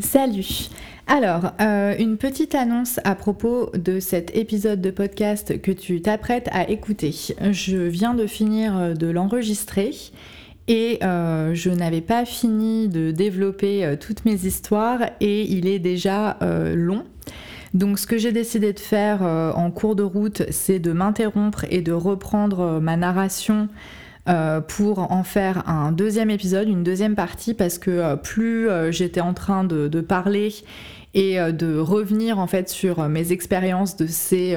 Salut Alors, euh, une petite annonce à propos de cet épisode de podcast que tu t'apprêtes à écouter. Je viens de finir euh, de l'enregistrer et euh, je n'avais pas fini de développer toutes mes histoires et il est déjà long. Donc ce que j'ai décidé de faire en cours de route, c'est de m'interrompre et de reprendre ma narration euh, pour en faire un deuxième épisode, une deuxième partie, parce que euh, plus euh, j'étais en train de, parler et de revenir en fait sur mes expériences de ces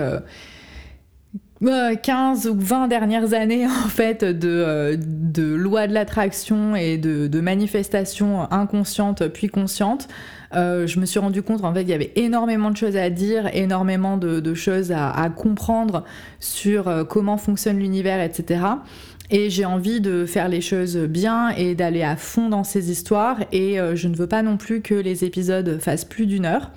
15 ou 20 dernières années en fait de, de loi de l'attraction et de, de manifestations inconscientes puis conscientes, je me suis rendu compte en fait qu'il y avait énormément de choses à dire, énormément de, choses à, à, comprendre sur comment fonctionne l'univers, etc. Et j'ai envie de faire les choses bien et d'aller à fond dans ces histoires. Et euh, je ne veux pas non plus que les épisodes fassent plus d'une heure.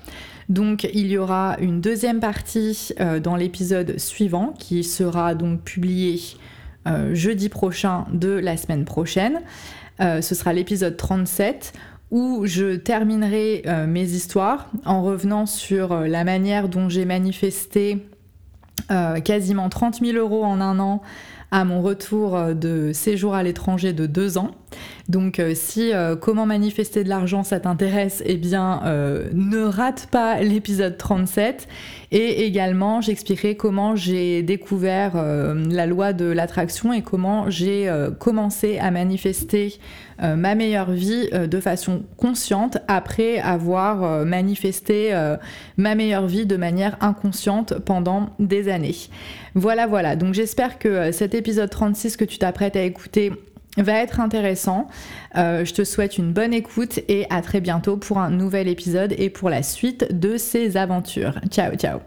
Donc il y aura une deuxième partie euh, dans l'épisode suivant qui sera donc publié euh, jeudi prochain de la semaine prochaine. ce sera l'épisode 37 où je terminerai mes histoires en revenant sur la manière dont j'ai manifesté quasiment 30 000 euros en un an à mon retour euh, de séjour à l'étranger de deux ans. Donc euh, si euh, comment manifester de l'argent ça t'intéresse, eh bien ne rate pas l'épisode 37 et également j'expliquerai comment j'ai découvert la loi de l'attraction et comment j'ai commencé à manifester ma meilleure vie de façon consciente après avoir manifesté ma meilleure vie de manière inconsciente pendant des années. Voilà voilà, donc j'espère que cet épisode 36 que tu t'apprêtes à écouter va être intéressant. Euh, je te souhaite une bonne écoute et à très bientôt pour un nouvel épisode et pour la suite de ces aventures. Ciao ciao